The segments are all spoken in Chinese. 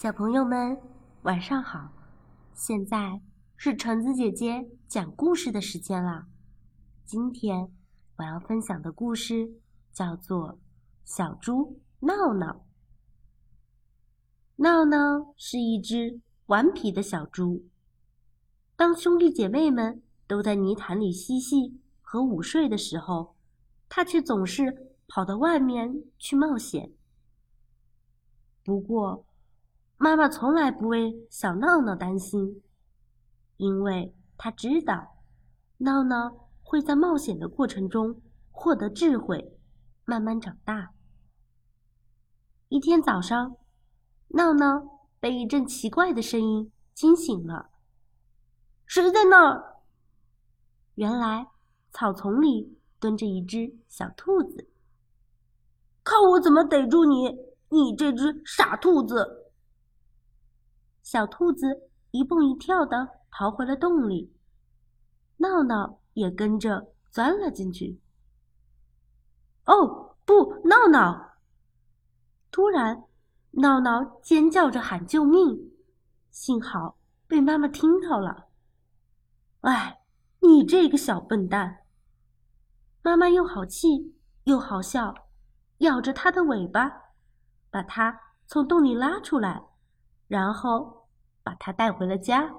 小朋友们，晚上好！现在是橙子姐姐讲故事的时间了。今天我要分享的故事叫做《小猪闹闹》。闹闹是一只顽皮的小猪。当兄弟姐妹们都在泥潭里嬉戏和午睡的时候，它却总是跑到外面去冒险。不过，妈妈从来不为小闹闹担心，因为她知道，闹闹会在冒险的过程中获得智慧，慢慢长大。一天早上，闹闹被一阵奇怪的声音惊醒了。谁在那儿？原来草丛里蹲着一只小兔子。看我怎么逮住你，你这只傻兔子！小兔子一蹦一跳的逃回了洞里，闹闹也跟着钻了进去。哦，不，闹闹！突然，闹闹尖叫着喊救命，幸好被妈妈听到了。哎，你这个小笨蛋！妈妈又好气又好笑，咬着它的尾巴，把它从洞里拉出来，然后。把它带回了家。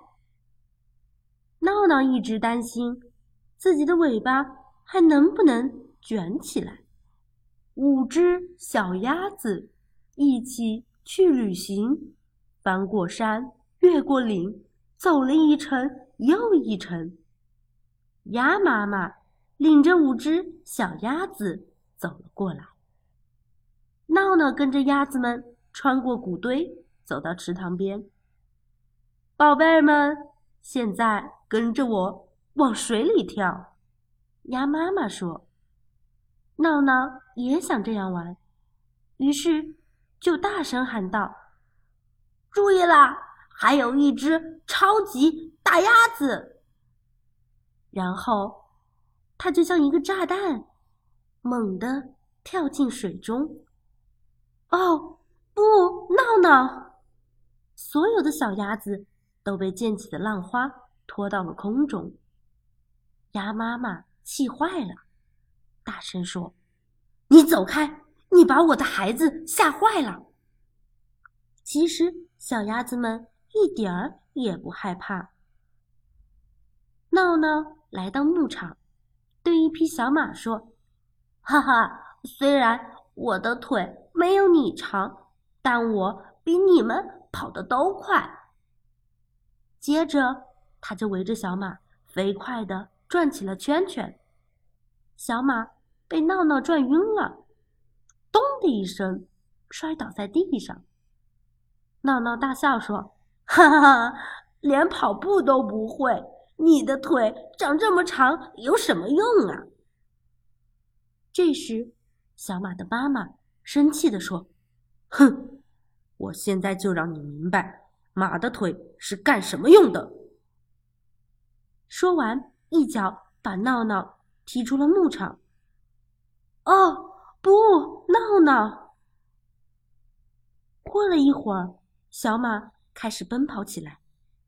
闹闹一直担心自己的尾巴还能不能卷起来。五只小鸭子一起去旅行，翻过山，越过岭，走了一程又一程。鸭妈妈领着五只小鸭子走了过来。闹闹跟着鸭子们穿过谷堆，走到池塘边。宝贝儿们，现在跟着我往水里跳。鸭妈妈说：“闹闹也想这样玩，于是就大声喊道：‘注意啦，还有一只超级大鸭子！’然后，它就像一个炸弹，猛地跳进水中。哦，不，闹闹！所有的小鸭子。”都被溅起的浪花拖到了空中。鸭妈妈气坏了，大声说：“你走开！你把我的孩子吓坏了。”其实小鸭子们一点儿也不害怕。闹闹来到牧场，对一匹小马说：“哈哈，虽然我的腿没有你长，但我比你们跑得都快。”接着，他就围着小马飞快地转起了圈圈。小马被闹闹转晕了，咚的一声摔倒在地上。闹闹大笑说：“哈哈，连跑步都不会，你的腿长这么长有什么用啊？”这时，小马的妈妈生气地说：“哼，我现在就让你明白。”马的腿是干什么用的？说完，一脚把闹闹踢出了牧场。哦，不，闹闹！过了一会儿，小马开始奔跑起来，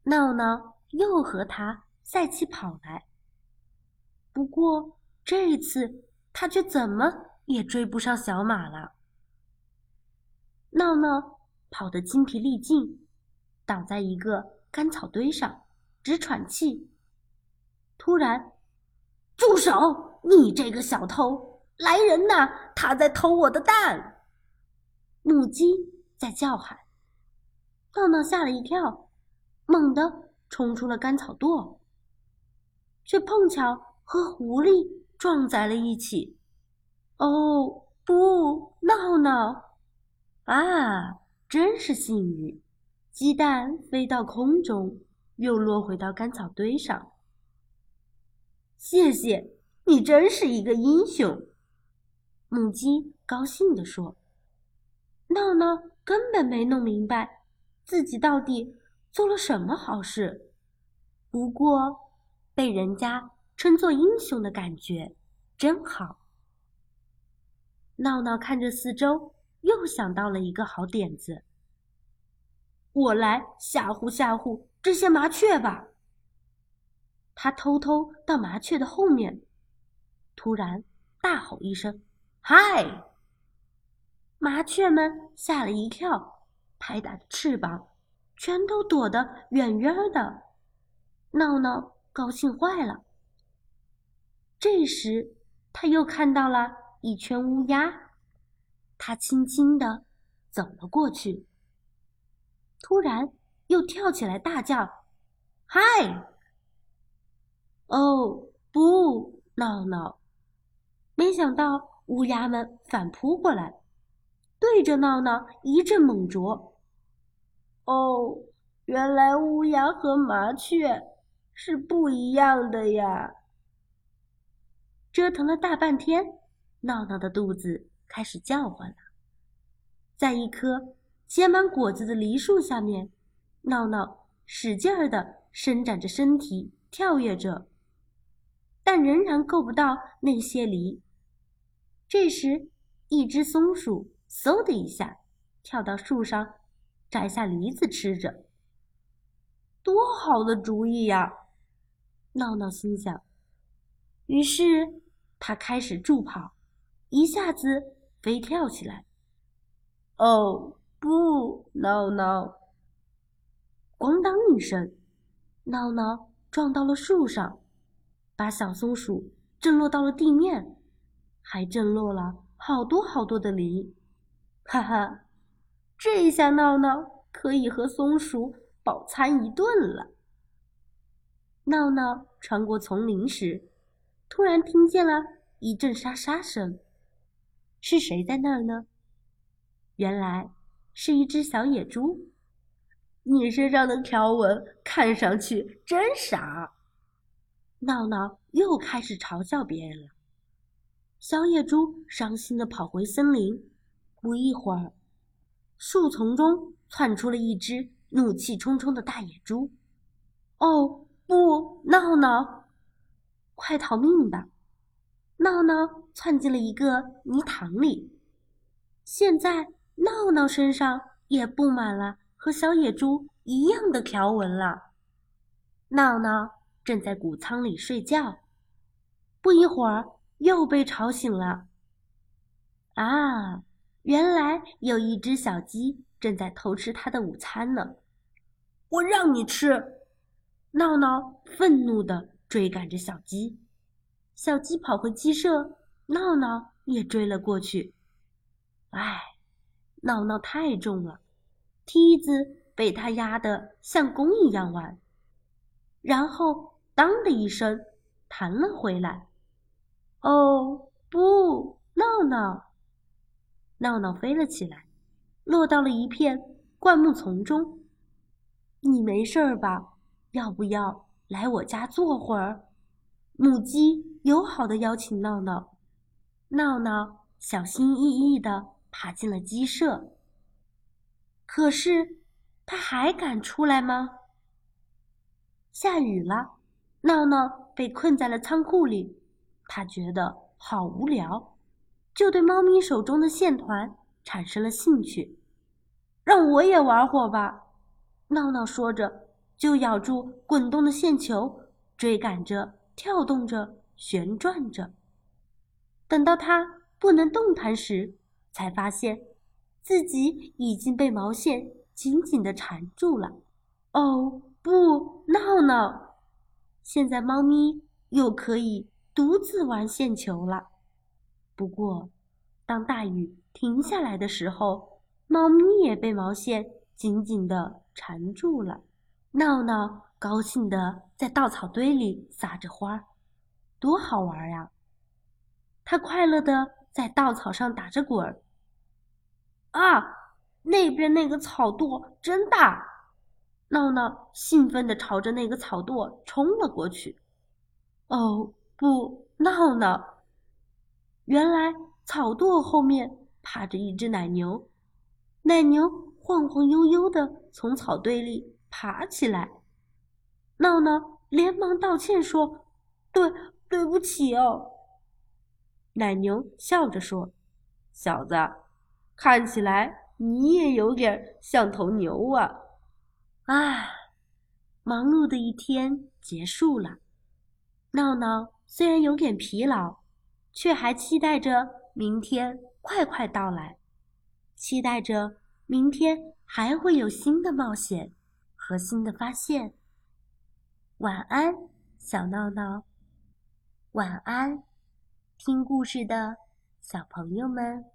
闹闹又和他赛起跑来。不过这一次，他却怎么也追不上小马了。闹闹跑得精疲力尽。倒在一个干草堆上，直喘气。突然，住手！你这个小偷！来人呐！他在偷我的蛋！母鸡在叫喊。闹闹吓了一跳，猛地冲出了干草垛，却碰巧和狐狸撞在了一起。哦，不！闹闹！啊，真是幸运！鸡蛋飞到空中，又落回到干草堆上。谢谢你，真是一个英雄。母鸡高兴地说：“闹闹根本没弄明白自己到底做了什么好事，不过被人家称作英雄的感觉真好。”闹闹看着四周，又想到了一个好点子。我来吓唬吓唬这些麻雀吧。他偷偷到麻雀的后面，突然大吼一声：“嗨！”麻雀们吓了一跳，拍打着翅膀，全都躲得远远的。闹闹高兴坏了。这时，他又看到了一圈乌鸦，他轻轻地走了过去，突然又跳起来大叫：“嗨！”哦，不，闹闹！没想到乌鸦们反扑过来，对着闹闹一阵猛啄。哦，原来乌鸦和麻雀是不一样的呀！折腾了大半天，闹闹的肚子开始叫唤了。在一棵结满果子的梨树下面，闹闹使劲儿地伸展着身体，跳跃着。但仍然够不到那些梨。这时，一只松鼠嗖的一下跳到树上，摘下梨子吃着。多好的主意呀！闹闹心想。于是，他开始助跑，一下子飞跳起来。哦，不！闹闹！咣当一声，闹闹撞到了树上。把小松鼠震落到了地面，还震落了好多好多的梨。哈哈，这下闹闹可以和松鼠饱餐一顿了。闹闹穿过丛林时，突然听见了一阵沙沙声，是谁在那儿呢？原来是一只小野猪。你身上的条纹看上去真傻。闹闹又开始嘲笑别人了。小野猪伤心的跑回森林，不一会儿，树丛中窜出了一只怒气冲冲的大野猪。哦，不，闹闹，快逃命吧！闹闹窜进了一个泥塘里。现在闹闹身上也布满了和小野猪一样的条纹了。闹闹。正在谷仓里睡觉，不一会儿又被吵醒了。啊，原来有一只小鸡正在偷吃它的午餐呢！我让你吃！闹闹愤怒地追赶着小鸡，小鸡跑回鸡舍，闹闹也追了过去。唉，闹闹太重了，梯子被它压得像弓一样弯，然后。当的一声，弹了回来。哦，不！闹闹，闹闹飞了起来，落到了一片灌木丛中。你没事吧？要不要来我家坐会儿？母鸡友好的邀请闹闹。闹闹小心翼翼地爬进了鸡舍。可是，他还敢出来吗？下雨了。闹闹被困在了仓库里，他觉得好无聊，就对猫咪手中的线团产生了兴趣。让我也玩会儿吧，闹闹说着，就咬住滚动的线球，追赶着，跳动着，旋转着。等到它不能动弹时，才发现自己已经被毛线紧紧地缠住了。哦，不，闹闹！现在猫咪又可以独自玩线球了。不过，当大雨停下来的时候，猫咪也被毛线紧紧地缠住了。闹闹高兴地在稻草堆里撒着花，多好玩呀！他快乐地在稻草上打着滚儿。啊，那边那个草垛真大！闹闹兴奋地朝着那个草垛冲了过去。哦，不，闹闹！原来草垛后面趴着一只奶牛，奶牛晃晃悠悠地从草堆里爬起来。闹闹连忙道歉说：“对，对不起哦。”奶牛笑着说：“小子，看起来你也有点像头牛啊。”唉，忙碌的一天结束了。闹闹虽然有点疲劳，却还期待着明天快快到来，期待着明天还会有新的冒险和新的发现。晚安，小闹闹。晚安，听故事的小朋友们。